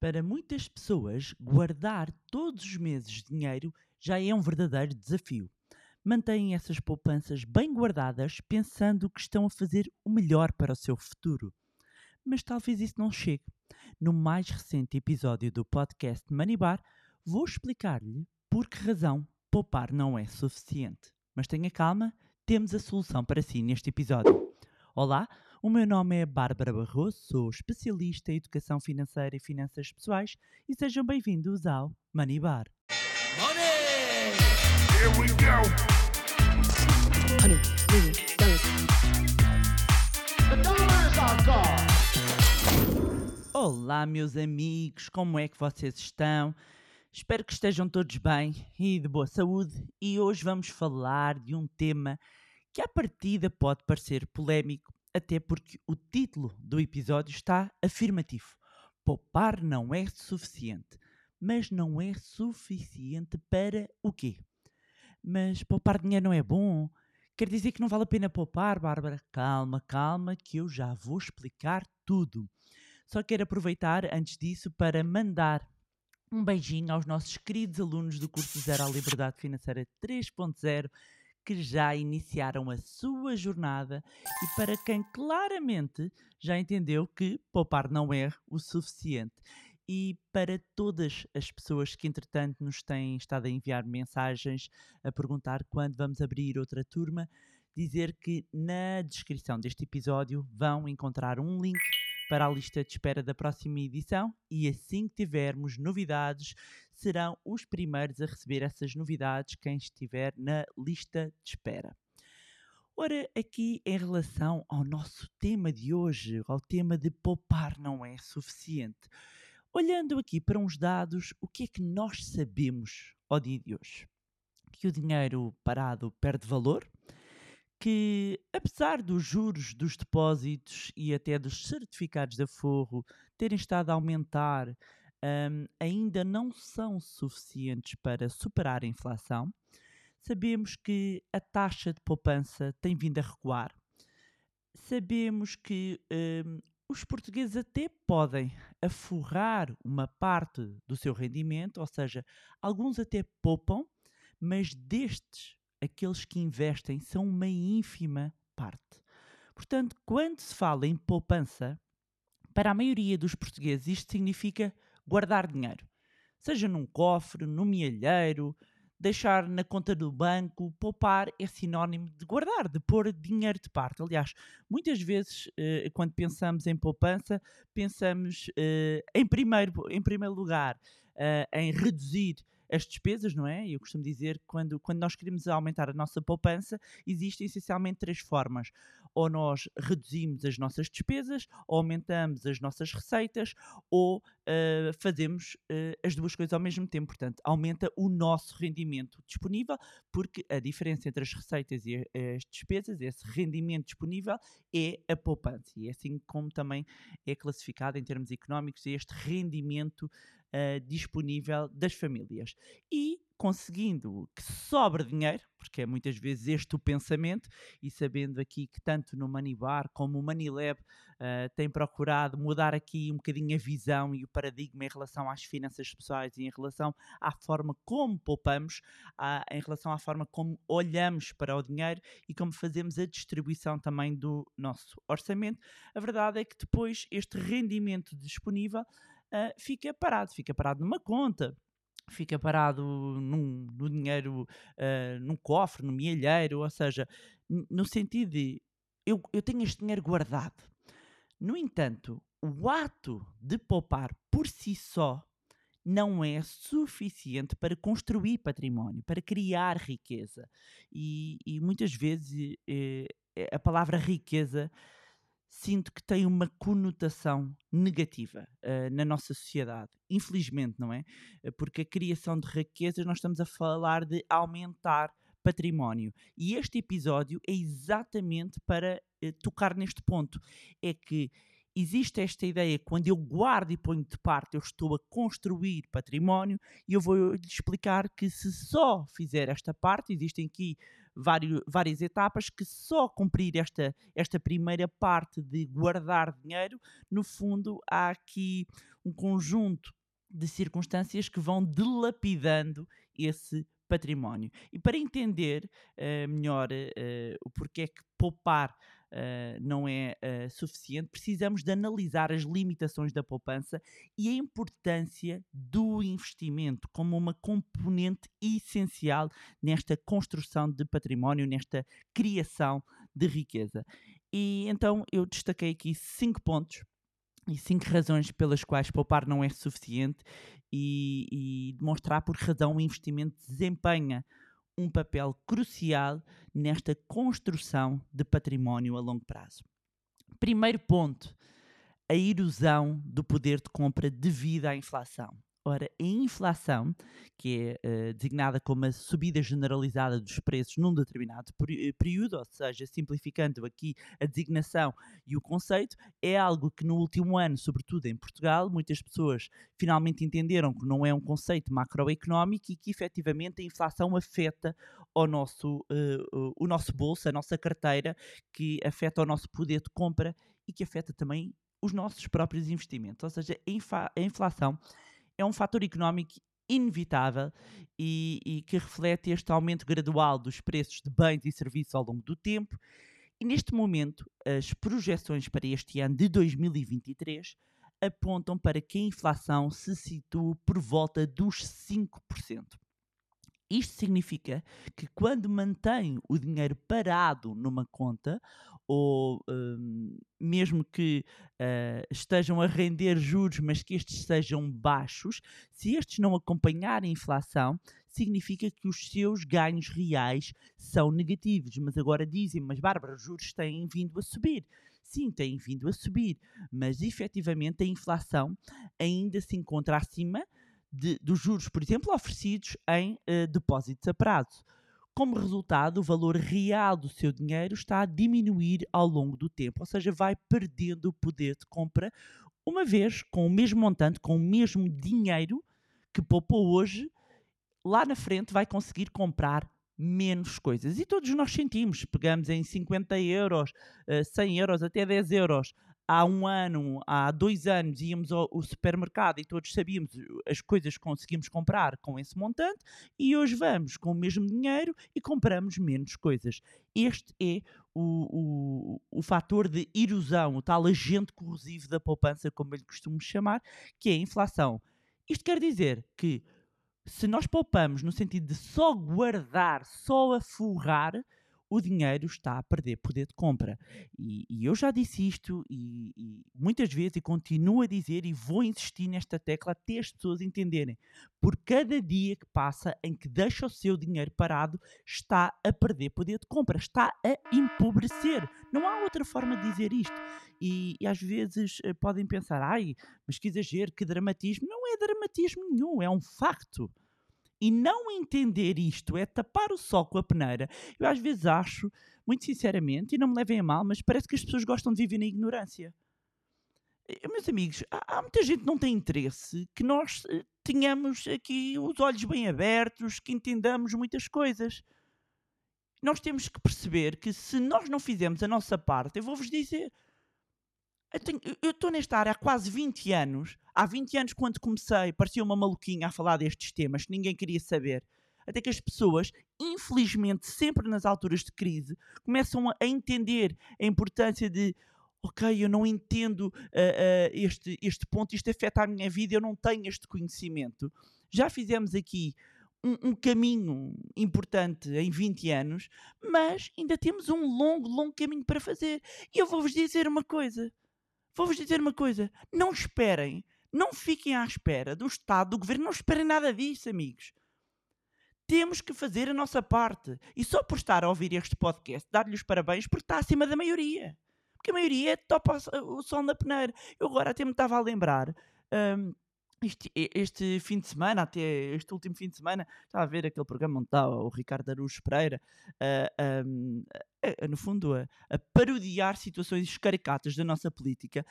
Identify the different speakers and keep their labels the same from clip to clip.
Speaker 1: Para muitas pessoas, guardar todos os meses dinheiro já é um verdadeiro desafio. Mantêm essas poupanças bem guardadas, pensando que estão a fazer o melhor para o seu futuro. Mas talvez isso não chegue. No mais recente episódio do podcast Money Bar, vou explicar-lhe por que razão poupar não é suficiente. Mas tenha calma, temos a solução para si neste episódio. Olá, o meu nome é Bárbara Barroso, sou especialista em educação financeira e finanças pessoais e sejam bem-vindos ao Money Bar.
Speaker 2: Money! Here we go!
Speaker 3: Honey!
Speaker 1: Olá, meus amigos, como é que vocês estão? Espero que estejam todos bem e de boa saúde. E hoje vamos falar de um tema que, à partida, pode parecer polémico, até porque o título do episódio está afirmativo. Poupar não é suficiente. Mas não é suficiente para o quê? Mas poupar dinheiro não é bom? Quer dizer que não vale a pena poupar, Bárbara? Calma, calma, que eu já vou explicar tudo. Só quero aproveitar, antes disso, para mandar um beijinho aos nossos queridos alunos do curso Zero à Liberdade Financeira 3.0 que já iniciaram a sua jornada e para quem claramente já entendeu que poupar não é o suficiente. E para todas as pessoas que, entretanto, nos têm estado a enviar mensagens a perguntar quando vamos abrir outra turma, dizer que na descrição deste episódio vão encontrar um link para a lista de espera da próxima edição e assim que tivermos novidades, serão os primeiros a receber essas novidades quem estiver na lista de espera. Ora, aqui em relação ao nosso tema de hoje, ao tema de poupar não é suficiente. Olhando aqui para uns dados, o que é que nós sabemos ao dia de hoje? Que o dinheiro parado perde valor, que, apesar dos juros dos depósitos e até dos certificados de aforro terem estado a aumentar, um, ainda não são suficientes para superar a inflação. Sabemos que a taxa de poupança tem vindo a recuar. Sabemos que um, os portugueses até podem aforrar uma parte do seu rendimento, ou seja, alguns até poupam, mas destes aqueles que investem são uma ínfima parte. Portanto, quando se fala em poupança, para a maioria dos portugueses isto significa guardar dinheiro. Seja num cofre, num mielheiro, deixar na conta do banco, poupar é sinónimo de guardar, de pôr dinheiro de parte. Aliás, muitas vezes, eh, quando pensamos em poupança, pensamos eh, em, primeiro, em primeiro lugar eh, em reduzir as despesas, não é? Eu costumo dizer que quando, quando nós queremos aumentar a nossa poupança, existem essencialmente três formas. Ou nós reduzimos as nossas despesas, ou aumentamos as nossas receitas, ou uh, fazemos uh, as duas coisas ao mesmo tempo. Portanto, aumenta o nosso rendimento disponível, porque a diferença entre as receitas e as despesas, esse rendimento disponível, é a poupança. E é assim como também é classificado em termos económicos este rendimento uh, disponível das famílias. E conseguindo que sobre dinheiro, porque é muitas vezes este o pensamento, e sabendo aqui que tanto no Bar como o Manilab uh, tem procurado mudar aqui um bocadinho a visão e o paradigma em relação às finanças pessoais e em relação à forma como poupamos, em relação à forma como olhamos para o dinheiro e como fazemos a distribuição também do nosso orçamento, a verdade é que depois este rendimento disponível uh, fica parado, fica parado numa conta, fica parado num, no dinheiro, uh, num cofre, no mielheiro, ou seja, no sentido de eu, eu tenho este dinheiro guardado. No entanto, o ato de poupar por si só não é suficiente para construir património, para criar riqueza. E, e muitas vezes eh, a palavra riqueza sinto que tem uma conotação negativa uh, na nossa sociedade. Infelizmente, não é? Eh, porque a criação de riquezas, nós estamos a falar de aumentar património. E este episódio é exatamente para uh, tocar neste ponto. É que existe esta ideia, quando eu guardo e ponho de parte, eu estou a construir património, e eu vou lhe explicar que se só fizer esta parte, existem aqui vários, várias etapas que só cumprir esta, esta primeira parte de guardar dinheiro, no fundo, há aqui um conjunto de circunstâncias que vão dilapidando esse património. E para entender eh, melhor eh, o porquê que poupar eh, não é eh, suficiente, precisamos de analisar as limitações da poupança e a importância do investimento como uma componente essencial nesta construção de património, nesta criação de riqueza. E então eu destaquei aqui cinco pontos e cinco razões pelas quais poupar não é suficiente e, e demonstrar por que razão o investimento desempenha um papel crucial nesta construção de património a longo prazo. Primeiro ponto, a erosão do poder de compra devido à inflação. Ora, a inflação, que é eh, designada como a subida generalizada dos preços num determinado eh, período, ou seja, simplificando aqui a designação e o conceito, é algo que no último ano, sobretudo em Portugal, muitas pessoas finalmente entenderam que não é um conceito macroeconómico e que efetivamente a inflação afeta ao nosso, eh, o- o nosso bolso, a nossa carteira, que afeta o nosso poder de compra e que afeta também os nossos próprios investimentos. Ou seja, a inflação é um fator económico inevitável e, e que reflete este aumento gradual dos preços de bens e serviços ao longo do tempo. E neste momento, as projeções para este ano de 2023 apontam para que a inflação se situe por volta dos 5%. Isto significa que quando mantém o dinheiro parado numa conta, ou hum, mesmo que ah, estejam a render juros, mas que estes sejam baixos, se estes não acompanharem a inflação, significa que os seus ganhos reais são negativos. Mas agora dizem, mas Bárbara, os juros têm vindo a subir. Sim, têm vindo a subir, mas efetivamente a inflação ainda se encontra acima de- dos juros, por exemplo, oferecidos em eh, depósitos a prazo. Como resultado, o valor real do seu dinheiro está a diminuir ao longo do tempo, ou seja, vai perdendo o poder de compra, uma vez com o mesmo montante, com o mesmo dinheiro que poupou hoje, lá na frente vai conseguir comprar menos coisas. E todos nós sentimos, pegamos em 50 euros, eh, 100 euros, até 10 euros. Há um ano, há dois anos, íamos ao, ao supermercado e todos sabíamos uh, as coisas que conseguimos comprar com esse montante, e hoje vamos com o mesmo dinheiro e compramos menos coisas. Este é o, o, o fator de erosão, o tal agente corrosivo da poupança, como eu lhe costumo chamar, que é a inflação. Isto quer dizer que se nós poupamos no sentido de só guardar, só aforrar, o dinheiro está a perder poder de compra. E, e eu já disse isto e, e muitas vezes e continuo a dizer e vou insistir nesta tecla até as pessoas entenderem. Por cada dia que passa em que deixa o seu dinheiro parado, está a perder poder de compra, está a empobrecer. Não há outra forma de dizer isto. E, e às vezes eh, podem pensar, ai, mas que exagero, que dramatismo. Não é dramatismo nenhum, é um facto. E não entender isto é tapar o sol com a peneira. Eu às vezes acho, muito sinceramente, e não me levem a mal, mas parece que as pessoas gostam de viver na ignorância. Eh, Meus amigos, há, há muita gente que não tem interesse que nós eh, tenhamos aqui os olhos bem abertos, que entendamos muitas coisas. Nós temos que perceber que se nós não fizermos a nossa parte, eu vou-vos dizer, eu estou nesta área há quase 20 anos. Há 20 anos, quando comecei, parecia uma maluquinha a falar destes temas que ninguém queria saber. Até que as pessoas, infelizmente, sempre nas alturas de crise, começam a entender a importância de. Ok, eu não entendo ah, ah, este, este ponto, isto afeta a minha vida, eu não tenho este conhecimento. Já fizemos aqui um, um caminho importante em 20 anos, mas ainda temos um longo, longo caminho para fazer. E eu vou-vos dizer uma coisa: vou-vos dizer uma coisa. Não esperem, não fiquem à espera do Estado, do Governo, não esperem nada disso, amigos. Temos que fazer a nossa parte. E só por estar a ouvir este podcast, dar-lhe os parabéns porque está acima da maioria. Porque a maioria topa o so- o sol na peneira. Eu agora até me estava a lembrar. hum, este, este fim de semana, até este último fim de semana, estava a ver aquele programa onde está o Ricardo Araújo Pereira, ah, hum, a- no fundo, a, a parodiar situações caricatas da nossa política.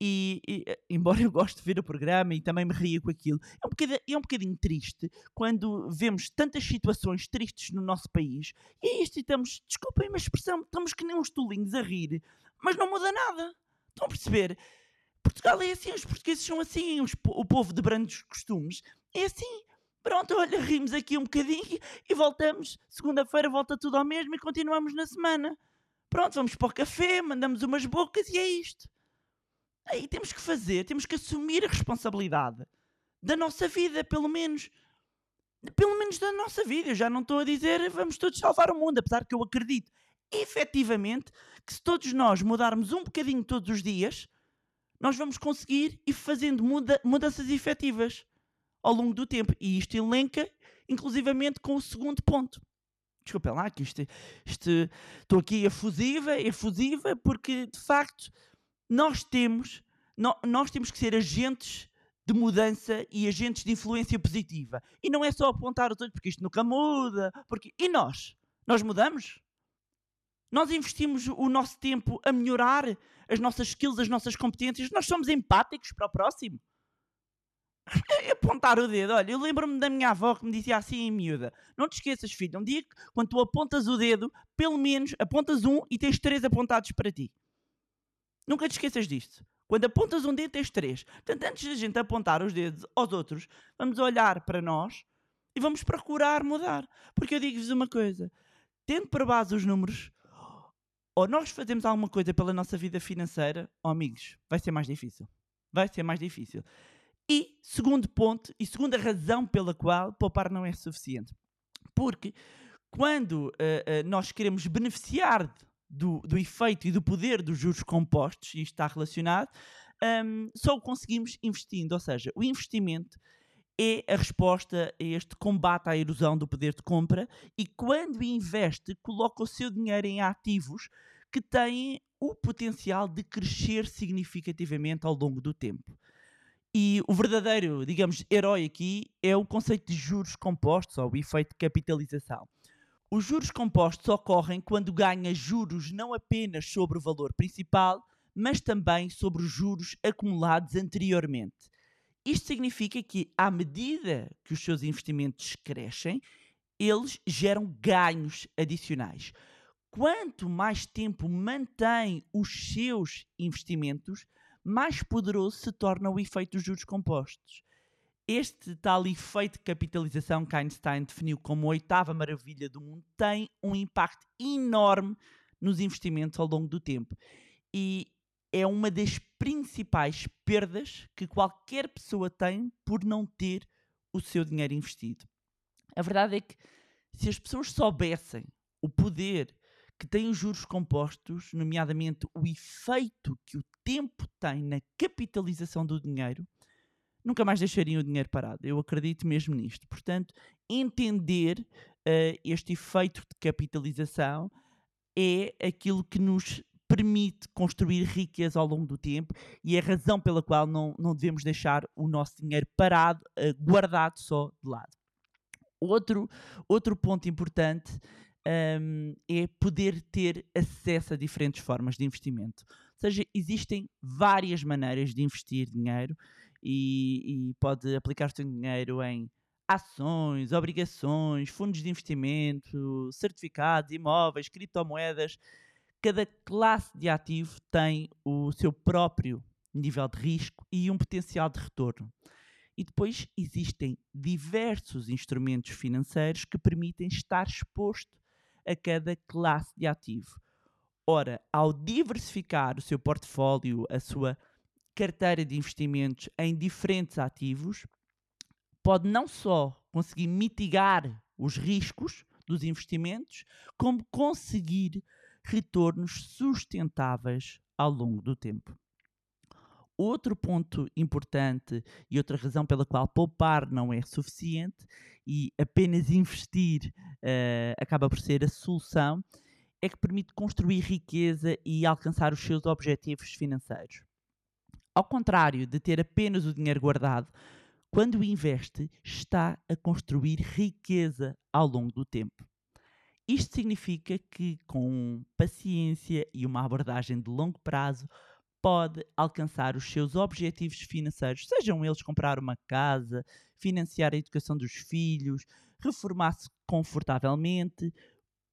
Speaker 1: E, e, eh, embora eu goste de ver o programa e também me ria com aquilo, é um, bocadinho, é um bocadinho triste quando vemos tantas situações tristes no nosso país e é isto e estamos, desculpem a expressão, estamos que nem uns tolinhos a rir, mas não muda nada. Estão a perceber? Portugal é assim, os portugueses são assim, os, o povo de brandos costumes é assim. Pronto, olha, rimos aqui um bocadinho e voltamos. Segunda-feira volta tudo ao mesmo e continuamos na semana. Pronto, vamos para o café, mandamos umas bocas e é isto. Aí temos que fazer, temos que assumir a responsabilidade da nossa vida, pelo menos. Pelo menos da nossa vida. Eu já não estou a dizer vamos todos salvar o mundo, apesar que eu acredito efetivamente que se todos nós mudarmos um bocadinho todos os dias, nós vamos conseguir ir fazendo muda mudanças efetivas ao longo do tempo. E isto elenca, inclusivamente, com o segundo ponto. Desculpem lá, que isto, isto, estou aqui efusiva, efusiva, porque de facto nós temos, no, nós temos que ser agentes de mudança e agentes de influência positiva. E não é só apontar o todo, porque isto nunca muda. Porque... E nós? Nós mudamos? Nós investimos o nosso tempo a melhorar as nossas skills, as nossas competências. Nós somos empáticos para o próximo. Apontar o dedo. Olha, eu lembro-me da minha avó que me dizia assim em miúda: Não te esqueças, filho, um dia quando tu apontas o dedo, pelo menos apontas um e tens três apontados para ti. Nunca te esqueças disto. Quando apontas um dedo, tens três. Portanto, antes da gente apontar os dedos aos outros, vamos olhar para nós e vamos procurar mudar. Porque eu digo-vos uma coisa: tendo para base os números, ou nós fazemos alguma coisa pela nossa vida financeira, ou amigos, vai ser mais difícil. Vai ser mais difícil. E segundo ponto, e segunda razão pela qual poupar não é suficiente. Porque quando uh, uh, nós queremos beneficiar do, do efeito e do poder dos juros compostos, e está relacionado, um, só o conseguimos investindo. Ou seja, o investimento é a resposta a este combate à erosão do poder de compra e quando investe, coloca o seu dinheiro em ativos que têm o potencial de crescer significativamente ao longo do tempo. E o verdadeiro, digamos, herói aqui é o conceito de juros compostos ou o efeito de capitalização. Os juros compostos ocorrem quando ganha juros não apenas sobre o valor principal, mas também sobre os juros acumulados anteriormente. Isto significa que, à medida que os seus investimentos crescem, eles geram ganhos adicionais. Quanto mais tempo mantém os seus investimentos, mais poderoso se torna o efeito dos juros compostos. Este tal efeito de capitalização que Einstein definiu como a oitava maravilha do mundo tem um impacto enorme nos investimentos ao longo do tempo. E é uma das principais perdas que qualquer pessoa tem por não ter o seu dinheiro investido. A verdade é que se as pessoas soubessem o poder que têm os juros compostos, nomeadamente o efeito que o tempo tem na capitalização do dinheiro, nunca mais deixariam o dinheiro parado. Eu acredito mesmo nisto. Portanto, entender uh, este efeito de capitalização é aquilo que nos permite construir riqueza ao longo do tempo e é a razão pela qual não, não devemos deixar o nosso dinheiro parado, uh, guardado só de lado. Outro, outro ponto importante um, é poder ter acesso a diferentes formas de investimento. Ou seja, existem várias maneiras de investir dinheiro e, e pode aplicar o seu dinheiro em ações, obrigações, fundos de investimento, certificados, imóveis, criptomoedas. Cada classe de ativo tem o seu próprio nível de risco e um potencial de retorno. E depois existem diversos instrumentos financeiros que permitem estar exposto a cada classe de ativo. Ora, ao diversificar o seu portfólio, a sua carteira de investimentos em diferentes ativos, pode não só conseguir mitigar os riscos dos investimentos, como conseguir retornos sustentáveis ao longo do tempo. Outro ponto importante e outra razão pela qual poupar não é suficiente e apenas investir uh, acaba por ser a solução é que permite construir riqueza e alcançar os seus objetivos financeiros. Ao contrário de ter apenas o dinheiro guardado, quando investe, está a construir riqueza ao longo do tempo. Isto significa que, com paciência e uma abordagem de longo prazo, pode alcançar os seus objetivos financeiros, sejam eles comprar uma casa, financiar a educação dos filhos, reformar-se confortavelmente.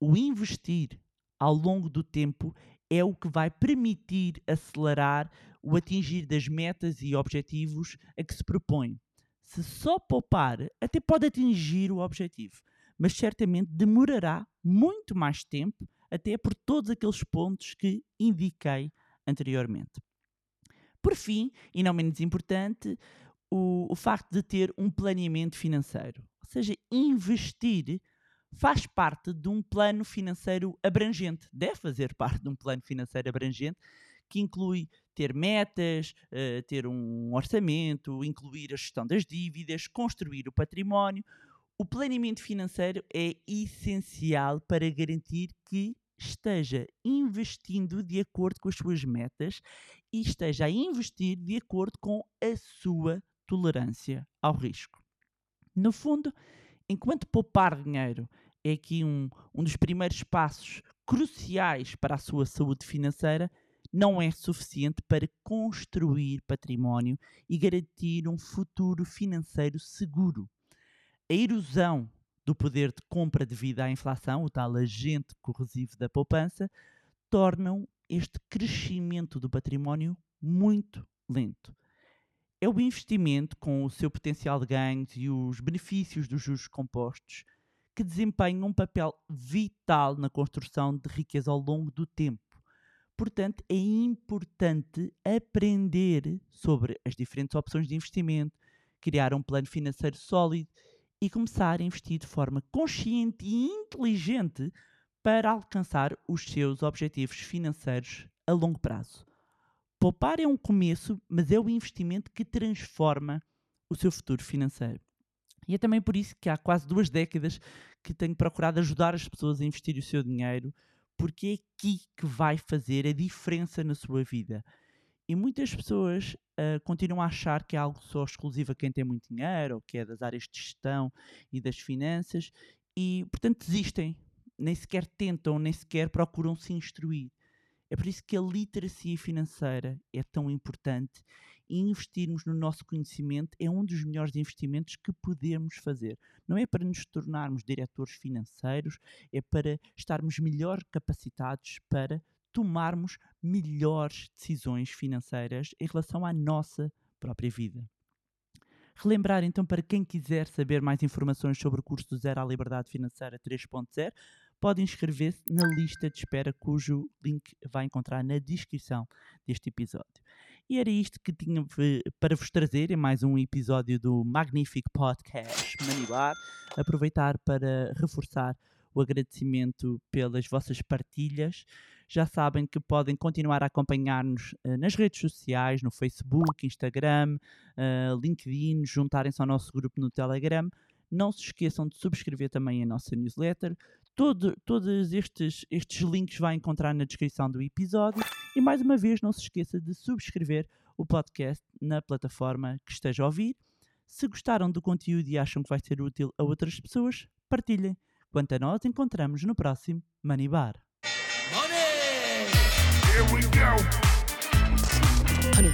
Speaker 1: O investir ao longo do tempo é o que vai permitir acelerar o atingir das metas e objetivos a que se propõe. Se só poupar, até pode atingir o objetivo, mas certamente demorará muito mais tempo, até por todos aqueles pontos que indiquei anteriormente. Por fim, e não menos importante, o, o facto de ter um planeamento financeiro, ou seja, investir faz parte de um plano financeiro abrangente, deve fazer parte de um plano financeiro abrangente que inclui ter metas, uh, ter um orçamento, incluir a gestão das dívidas, construir o património. O planeamento financeiro é essencial para garantir que esteja investindo de acordo com as suas metas e esteja a investir de acordo com a sua tolerância ao risco. No fundo, enquanto poupar dinheiro é aqui um, um dos primeiros passos cruciais para a sua saúde financeira, não é suficiente para construir património e garantir um futuro financeiro seguro. A erosão do poder de compra devido à inflação, o tal agente corrosivo da poupança, tornam este crescimento do património muito lento. É o investimento, com o seu potencial de ganhos e os benefícios dos juros compostos, que desempenha um papel vital na construção de riqueza ao longo do tempo. Portanto, é importante aprender sobre as diferentes opções de investimento, criar um plano financeiro sólido e começar a investir de forma consciente e inteligente para alcançar os seus objetivos financeiros a longo prazo. Poupar é um começo, mas é o investimento que transforma o seu futuro financeiro. E é também por isso que há quase duas décadas que tenho procurado ajudar as pessoas a investir o seu dinheiro, porque é aqui que vai fazer a diferença na sua vida. E muitas pessoas uh, continuam a achar que é algo só exclusivo a quem tem muito dinheiro, ou que é das áreas de gestão e das finanças, e portanto desistem, nem sequer tentam, nem sequer procuram se instruir. É por isso que a literacia financeira é tão importante e investirmos no nosso conhecimento é um dos melhores investimentos que podemos fazer. Não é para nos tornarmos diretores financeiros, é para estarmos melhor capacitados para tomarmos melhores decisões financeiras em relação à nossa própria vida. Relembrar então para quem quiser saber mais informações sobre o curso do Zero à Liberdade Financeira 3.0, pode inscrever-se na lista de espera, cujo link vai encontrar na descrição deste episódio. E era isto que tinha para vos trazer em mais um episódio do magnífico podcast Manibar. Aproveitar para reforçar o agradecimento pelas vossas partilhas. Já sabem que podem continuar a acompanhar-nos uh, nas redes sociais, no Facebook, Instagram, uh, LinkedIn, juntarem-se ao nosso grupo no Telegram. Não se esqueçam de subscrever também a nossa newsletter. Todo, todos estes, estes links vai encontrar na descrição do episódio. E mais uma vez, não se esqueça de subscrever o podcast na plataforma que esteja a ouvir. Se gostaram do conteúdo e acham que vai ser útil a outras pessoas, partilhem. Quanto a nós, encontramos no próximo Money Bar.
Speaker 2: here we go. Honey,